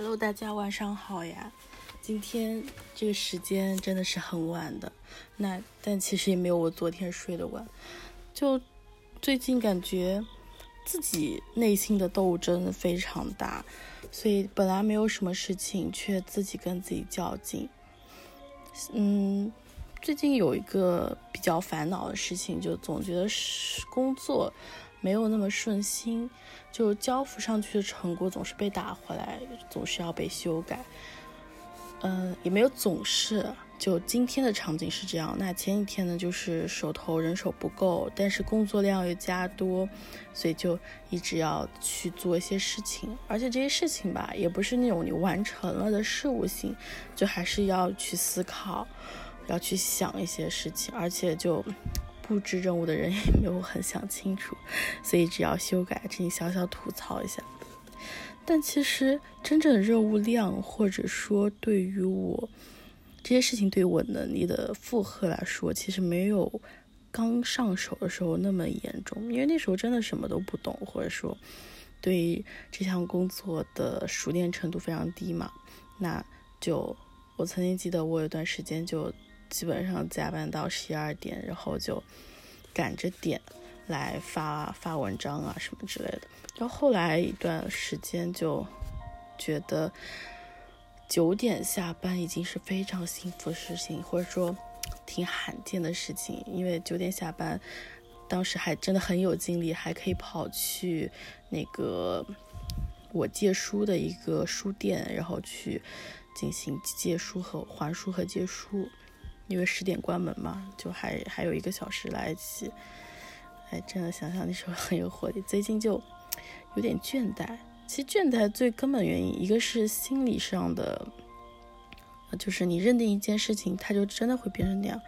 Hello，大家晚上好呀！今天这个时间真的是很晚的，那但其实也没有我昨天睡得晚。就最近感觉自己内心的斗争非常大，所以本来没有什么事情，却自己跟自己较劲。嗯，最近有一个比较烦恼的事情，就总觉得是工作。没有那么顺心，就交付上去的成果总是被打回来，总是要被修改。嗯，也没有总是，就今天的场景是这样。那前几天呢，就是手头人手不够，但是工作量又加多，所以就一直要去做一些事情。而且这些事情吧，也不是那种你完成了的事务性，就还是要去思考，要去想一些事情，而且就。布置任务的人也没有很想清楚，所以只要修改，这里小小吐槽一下。但其实真正的任务量，或者说对于我这些事情对于我能力的负荷来说，其实没有刚上手的时候那么严重，因为那时候真的什么都不懂，或者说对这项工作的熟练程度非常低嘛。那就我曾经记得，我有段时间就。基本上加班到十一二点，然后就赶着点来发发文章啊什么之类的。到后来一段时间就觉得九点下班已经是非常幸福的事情，或者说挺罕见的事情。因为九点下班，当时还真的很有精力，还可以跑去那个我借书的一个书店，然后去进行借书和还书和借书。因为十点关门嘛，就还还有一个小时来得及。哎，真的想想那时候很有活力。最近就有点倦怠。其实倦怠最根本原因，一个是心理上的，就是你认定一件事情，它就真的会变成那样。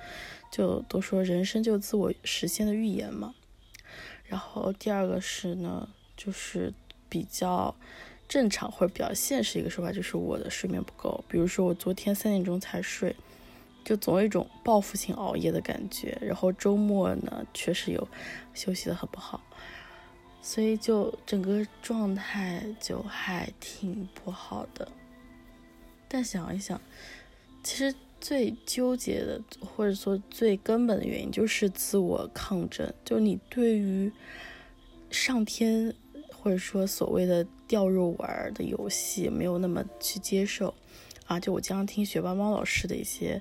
就都说人生就自我实现的预言嘛。然后第二个是呢，就是比较正常或者比较现实一个说法，就是我的睡眠不够。比如说我昨天三点钟才睡。就总有一种报复性熬夜的感觉，然后周末呢确实有休息的很不好，所以就整个状态就还挺不好的。但想一想，其实最纠结的或者说最根本的原因就是自我抗争，就你对于上天或者说所谓的掉肉丸的游戏没有那么去接受。啊，就我经常听学霸猫老师的一些，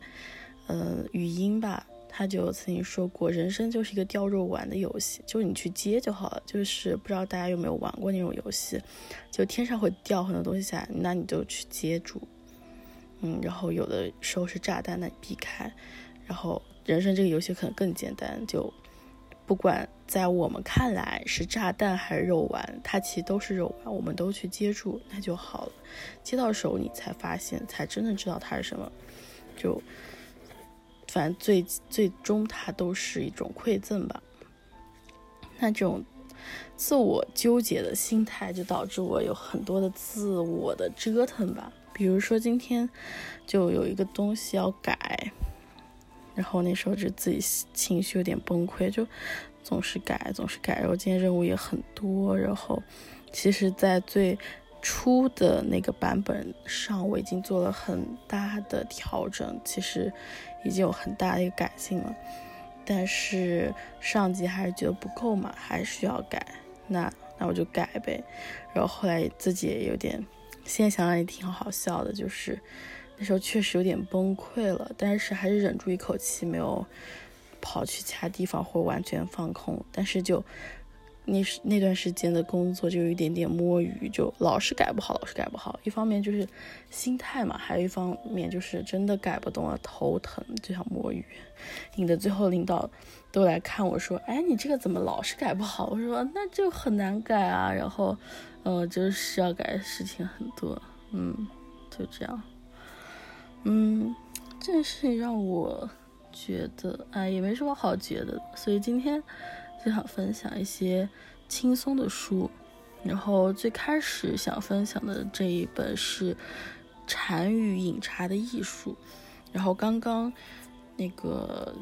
呃，语音吧，他就曾经说过，人生就是一个掉肉丸的游戏，就是你去接就好了。就是不知道大家有没有玩过那种游戏，就天上会掉很多东西下来，那你就去接住，嗯，然后有的时候是炸弹，那你避开。然后人生这个游戏可能更简单，就。不管在我们看来是炸弹还是肉丸，它其实都是肉丸，我们都去接住，那就好了。接到手你才发现，才真的知道它是什么。就反正最最终它都是一种馈赠吧。那这种自我纠结的心态，就导致我有很多的自我的折腾吧。比如说今天就有一个东西要改。然后那时候就自己情绪有点崩溃，就总是改，总是改。然后今天任务也很多，然后其实，在最初的那个版本上，我已经做了很大的调整，其实已经有很大的一个改进了。但是上级还是觉得不够嘛，还需要改。那那我就改呗。然后后来自己也有点，现在想想也挺好笑的，就是。那时候确实有点崩溃了，但是还是忍住一口气，没有跑去其他地方或完全放空。但是就那那段时间的工作就有一点点摸鱼，就老是改不好，老是改不好。一方面就是心态嘛，还有一方面就是真的改不动了，头疼就想摸鱼。引得最后领导都来看我说：“哎，你这个怎么老是改不好？”我说：“那就很难改啊。”然后，嗯，就是要改的事情很多，嗯，就这样。嗯，这件事情让我觉得，哎，也没什么好觉得，所以今天就想分享一些轻松的书。然后最开始想分享的这一本是《禅语饮茶的艺术》。然后刚刚那个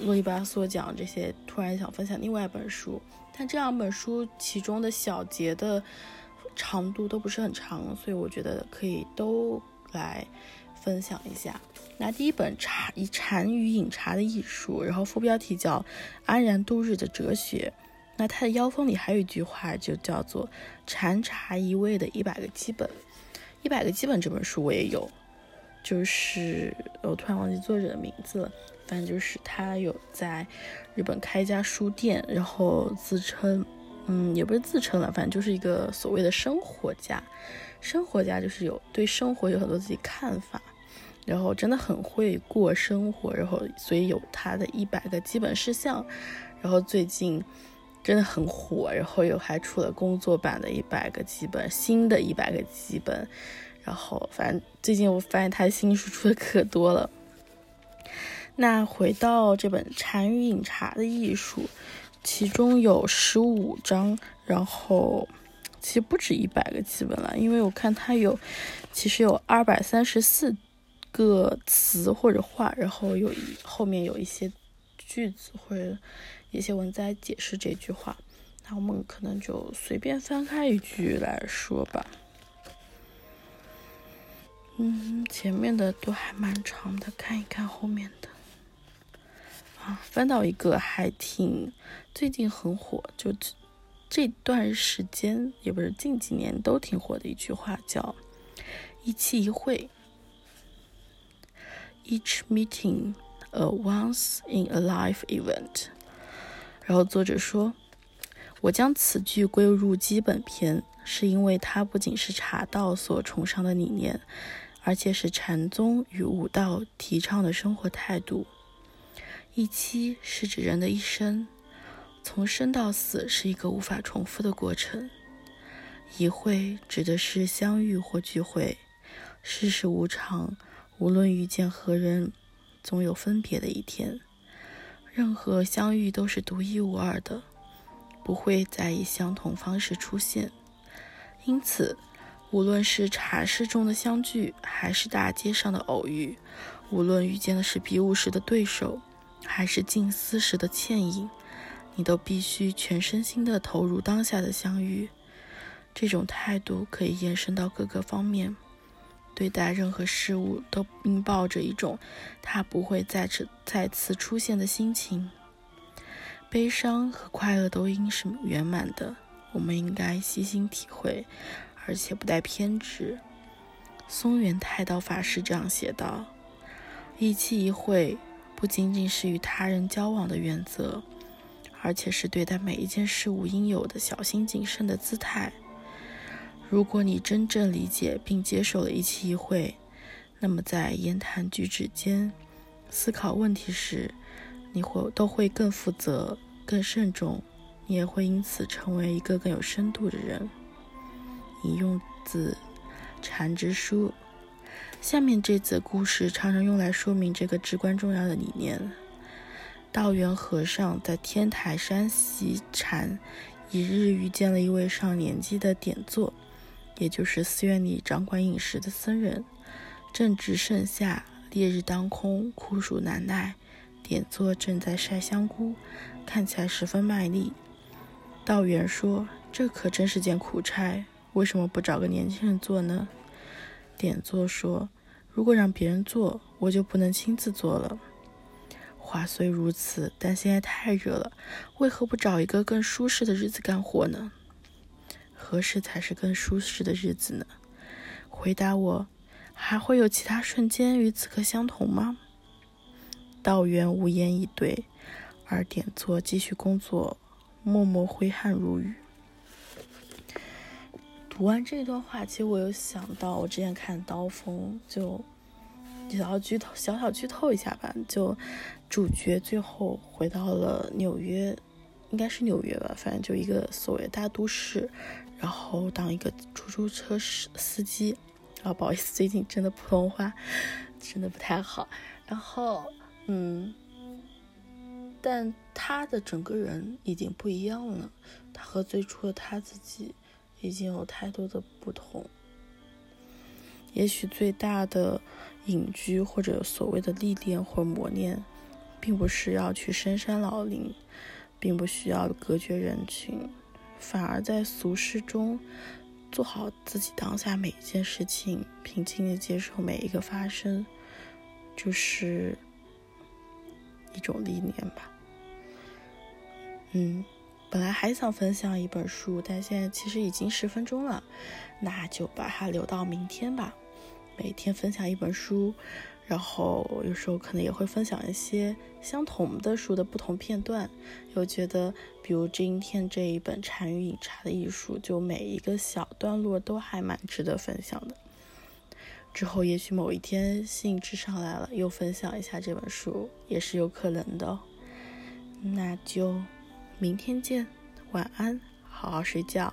啰里吧嗦讲这些，突然想分享另外一本书。但这两本书其中的小节的长度都不是很长，所以我觉得可以都来分享一下。那第一本《茶以禅与饮茶的艺术》，然后副标题叫《安然度日的哲学》。那它的腰封里还有一句话，就叫做“禅茶一味的一百个基本”。一百个基本这本书我也有，就是我突然忘记作者的名字了。反正就是他有在日本开一家书店，然后自称，嗯，也不是自称了，反正就是一个所谓的生活家。生活家就是有对生活有很多自己看法，然后真的很会过生活，然后所以有他的一百个基本事项。然后最近。真的很火，然后又还出了工作版的一百个基本，新的一百个基本，然后反正最近我发现他新书出的可多了。那回到这本《禅与饮茶的艺术》，其中有十五章，然后其实不止一百个基本了，因为我看它有，其实有二百三十四个词或者话，然后有一后面有一些句子或者。一些文字来解释这句话，那我们可能就随便翻开一句来说吧。嗯，前面的都还蛮长的，看一看后面的。啊，翻到一个还挺最近很火，就这段时间也不是近几年都挺火的一句话，叫“一期一会 ”，each meeting a once in a life event。然后作者说：“我将此句归入基本篇，是因为它不仅是茶道所崇尚的理念，而且是禅宗与武道提倡的生活态度。一期是指人的一生，从生到死是一个无法重复的过程。一会指的是相遇或聚会。世事无常，无论遇见何人，总有分别的一天。”任何相遇都是独一无二的，不会再以相同方式出现。因此，无论是茶室中的相聚，还是大街上的偶遇，无论遇见的是比武时的对手，还是静思时的倩影，你都必须全身心地投入当下的相遇。这种态度可以延伸到各个方面。对待任何事物都应抱着一种它不会再次再次出现的心情。悲伤和快乐都应是圆满的，我们应该细心体会，而且不带偏执。松原太道法师这样写道：“一期一会不仅仅是与他人交往的原则，而且是对待每一件事物应有的小心谨慎的姿态。”如果你真正理解并接受了一期一会，那么在言谈举止间、思考问题时，你会都会更负责、更慎重，你也会因此成为一个更有深度的人。引用自《禅之书》，下面这则故事常常用来说明这个至关重要的理念。道元和尚在天台山习禅，一日遇见了一位上年纪的点座。也就是寺院里掌管饮食的僧人，正值盛夏，烈日当空，酷暑难耐。点座正在晒香菇，看起来十分卖力。道元说：“这可真是件苦差，为什么不找个年轻人做呢？”点座说：“如果让别人做，我就不能亲自做了。”话虽如此，但现在太热了，为何不找一个更舒适的日子干活呢？何时才是更舒适的日子呢？回答我，还会有其他瞬间与此刻相同吗？道元无言以对，而点座继续工作，默默挥汗如雨。读完这段话，其实我有想到，我之前看《刀锋》，就小剧透，小小剧透一下吧。就主角最后回到了纽约，应该是纽约吧，反正就一个所谓大都市。然后当一个出租车司司机，啊，不好意思，最近真的普通话真的不太好。然后，嗯，但他的整个人已经不一样了，他和最初的他自己已经有太多的不同。也许最大的隐居或者所谓的历练或磨练，并不是要去深山老林，并不需要隔绝人群。反而在俗世中做好自己当下每一件事情，平静的接受每一个发生，就是一种历练吧。嗯，本来还想分享一本书，但现在其实已经十分钟了，那就把它留到明天吧。每天分享一本书。然后有时候可能也会分享一些相同的书的不同片段，又觉得，比如今天这一本《禅与饮茶的艺术》，就每一个小段落都还蛮值得分享的。之后也许某一天兴致上来了，又分享一下这本书，也是有可能的。那就明天见，晚安，好好睡觉。